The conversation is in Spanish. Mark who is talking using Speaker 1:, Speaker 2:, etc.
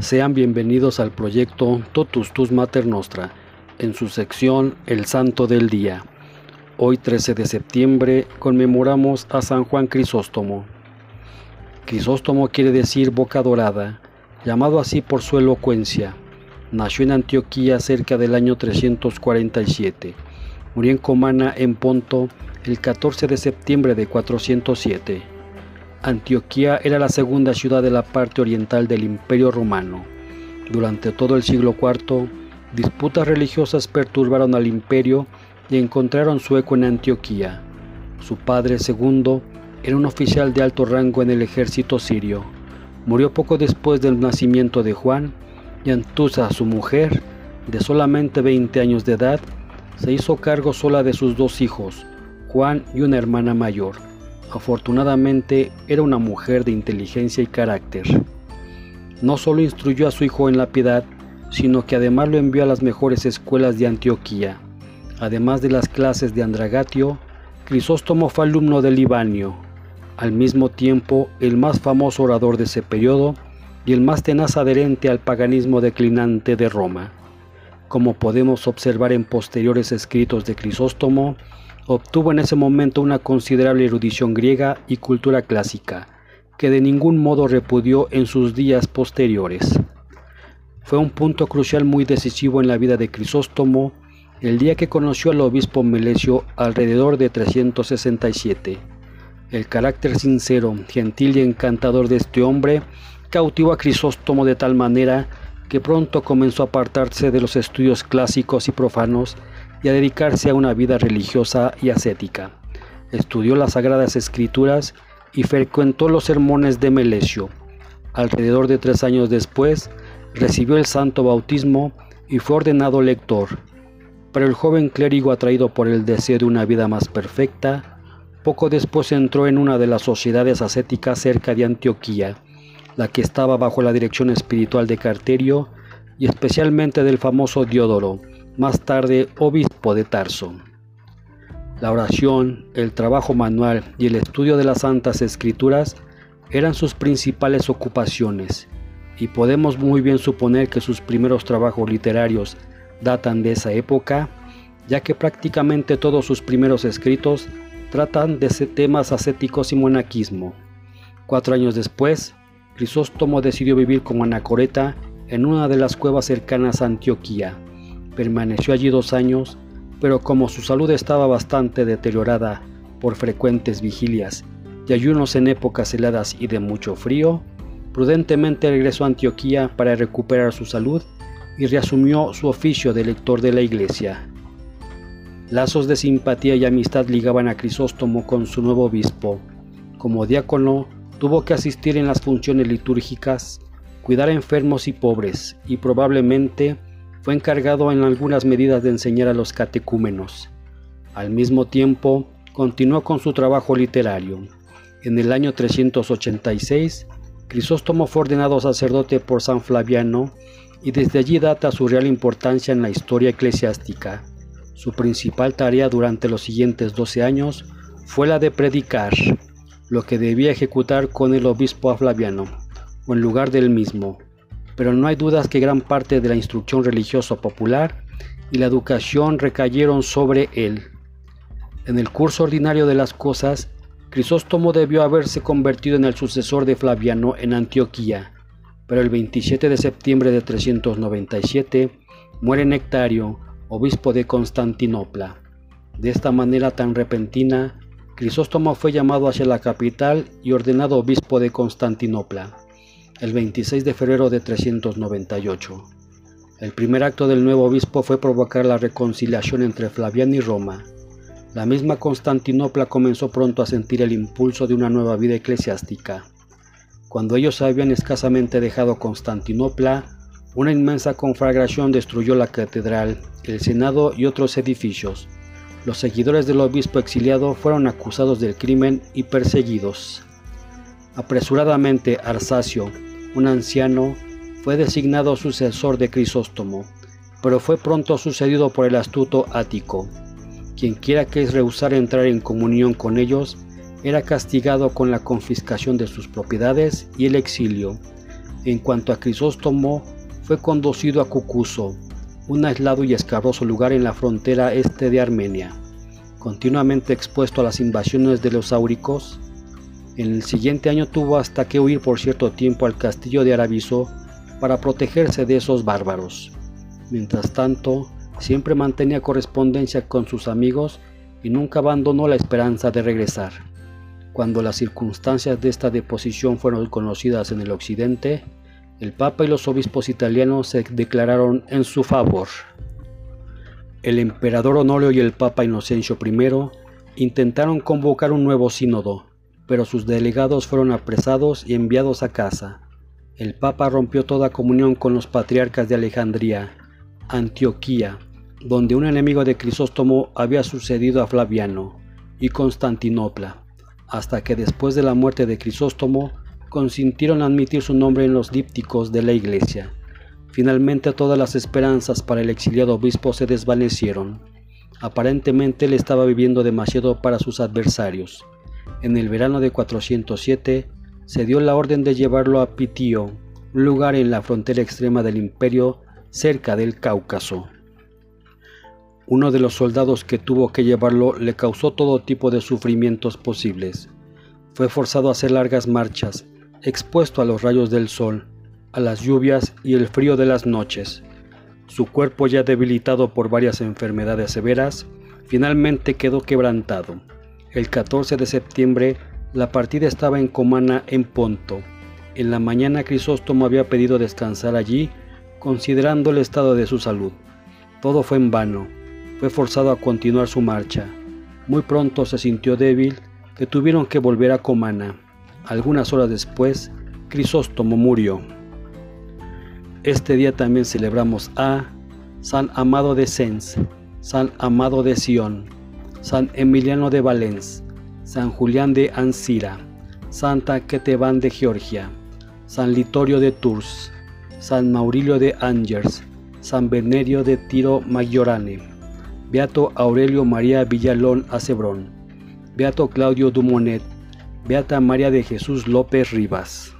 Speaker 1: Sean bienvenidos al proyecto Totus Tus Mater Nostra, en su sección El Santo del Día. Hoy 13 de septiembre conmemoramos a San Juan Crisóstomo. Crisóstomo quiere decir boca dorada, llamado así por su elocuencia. Nació en Antioquía cerca del año 347. Murió en Comana, en Ponto, el 14 de septiembre de 407. Antioquía era la segunda ciudad de la parte oriental del Imperio Romano. Durante todo el siglo IV, disputas religiosas perturbaron al imperio y encontraron su eco en Antioquía. Su padre, segundo, era un oficial de alto rango en el ejército sirio. Murió poco después del nacimiento de Juan y Antusa, su mujer, de solamente 20 años de edad, se hizo cargo sola de sus dos hijos, Juan y una hermana mayor. Afortunadamente era una mujer de inteligencia y carácter. No solo instruyó a su hijo en la piedad, sino que además lo envió a las mejores escuelas de Antioquía. Además de las clases de Andragatio, Crisóstomo fue alumno de Libanio, al mismo tiempo el más famoso orador de ese periodo y el más tenaz adherente al paganismo declinante de Roma. Como podemos observar en posteriores escritos de Crisóstomo, obtuvo en ese momento una considerable erudición griega y cultura clásica, que de ningún modo repudió en sus días posteriores. Fue un punto crucial muy decisivo en la vida de Crisóstomo el día que conoció al obispo Melesio alrededor de 367. El carácter sincero, gentil y encantador de este hombre cautivó a Crisóstomo de tal manera que pronto comenzó a apartarse de los estudios clásicos y profanos y a dedicarse a una vida religiosa y ascética. Estudió las Sagradas Escrituras y frecuentó los sermones de Melesio. Alrededor de tres años después, recibió el santo bautismo y fue ordenado lector. Pero el joven clérigo, atraído por el deseo de una vida más perfecta, poco después entró en una de las sociedades ascéticas cerca de Antioquía, la que estaba bajo la dirección espiritual de Carterio y especialmente del famoso Diodoro, más tarde obispo de Tarso. La oración, el trabajo manual y el estudio de las santas escrituras eran sus principales ocupaciones, y podemos muy bien suponer que sus primeros trabajos literarios datan de esa época, ya que prácticamente todos sus primeros escritos tratan de temas ascéticos y monaquismo. Cuatro años después, Crisóstomo decidió vivir como anacoreta en una de las cuevas cercanas a Antioquía. Permaneció allí dos años, pero como su salud estaba bastante deteriorada por frecuentes vigilias y ayunos en épocas heladas y de mucho frío, prudentemente regresó a Antioquía para recuperar su salud y reasumió su oficio de lector de la iglesia. Lazos de simpatía y amistad ligaban a Crisóstomo con su nuevo obispo. Como diácono, Tuvo que asistir en las funciones litúrgicas, cuidar a enfermos y pobres, y probablemente fue encargado en algunas medidas de enseñar a los catecúmenos. Al mismo tiempo, continuó con su trabajo literario. En el año 386, Crisóstomo fue ordenado sacerdote por San Flaviano y desde allí data su real importancia en la historia eclesiástica. Su principal tarea durante los siguientes 12 años fue la de predicar lo que debía ejecutar con el obispo Flaviano, o en lugar del mismo, pero no hay dudas que gran parte de la instrucción religiosa popular y la educación recayeron sobre él. En el curso ordinario de las cosas, Crisóstomo debió haberse convertido en el sucesor de Flaviano en Antioquía, pero el 27 de septiembre de 397 muere Nectario, obispo de Constantinopla. De esta manera tan repentina, Crisóstomo fue llamado hacia la capital y ordenado obispo de Constantinopla el 26 de febrero de 398. El primer acto del nuevo obispo fue provocar la reconciliación entre Flaviano y Roma. La misma Constantinopla comenzó pronto a sentir el impulso de una nueva vida eclesiástica. Cuando ellos habían escasamente dejado Constantinopla, una inmensa conflagración destruyó la catedral, el senado y otros edificios. Los seguidores del obispo exiliado fueron acusados del crimen y perseguidos. Apresuradamente Arsacio, un anciano, fue designado sucesor de Crisóstomo, pero fue pronto sucedido por el astuto Ático. Quien quiera que rehusara entrar en comunión con ellos era castigado con la confiscación de sus propiedades y el exilio. En cuanto a Crisóstomo, fue conducido a Cucuso, un aislado y escabroso lugar en la frontera este de Armenia. Continuamente expuesto a las invasiones de los áuricos, en el siguiente año tuvo hasta que huir por cierto tiempo al castillo de Arabiso para protegerse de esos bárbaros. Mientras tanto, siempre mantenía correspondencia con sus amigos y nunca abandonó la esperanza de regresar. Cuando las circunstancias de esta deposición fueron conocidas en el occidente, el Papa y los obispos italianos se declararon en su favor. El emperador Honorio y el Papa Inocencio I intentaron convocar un nuevo sínodo, pero sus delegados fueron apresados y enviados a casa. El Papa rompió toda comunión con los patriarcas de Alejandría, Antioquía, donde un enemigo de Crisóstomo había sucedido a Flaviano, y Constantinopla, hasta que después de la muerte de Crisóstomo consintieron admitir su nombre en los dípticos de la iglesia. Finalmente todas las esperanzas para el exiliado obispo se desvanecieron. Aparentemente él estaba viviendo demasiado para sus adversarios. En el verano de 407 se dio la orden de llevarlo a Pitio, un lugar en la frontera extrema del imperio cerca del Cáucaso. Uno de los soldados que tuvo que llevarlo le causó todo tipo de sufrimientos posibles. Fue forzado a hacer largas marchas, expuesto a los rayos del sol, a las lluvias y el frío de las noches. Su cuerpo ya debilitado por varias enfermedades severas, finalmente quedó quebrantado. El 14 de septiembre la partida estaba en Comana en Ponto. En la mañana Crisóstomo había pedido descansar allí, considerando el estado de su salud. Todo fue en vano fue forzado a continuar su marcha. Muy pronto se sintió débil, que tuvieron que volver a Comana. Algunas horas después, Crisóstomo murió. Este día también celebramos a San Amado de Sens, San Amado de Sion, San Emiliano de Valens, San Julián de Ancira, Santa Ketevan de Georgia, San Litorio de Tours, San Maurilio de Angers, San Venerio de Tiro Maggiorane. Beato Aurelio María Villalón Acebrón, Beato Claudio Dumonet, Beata María de Jesús López Rivas.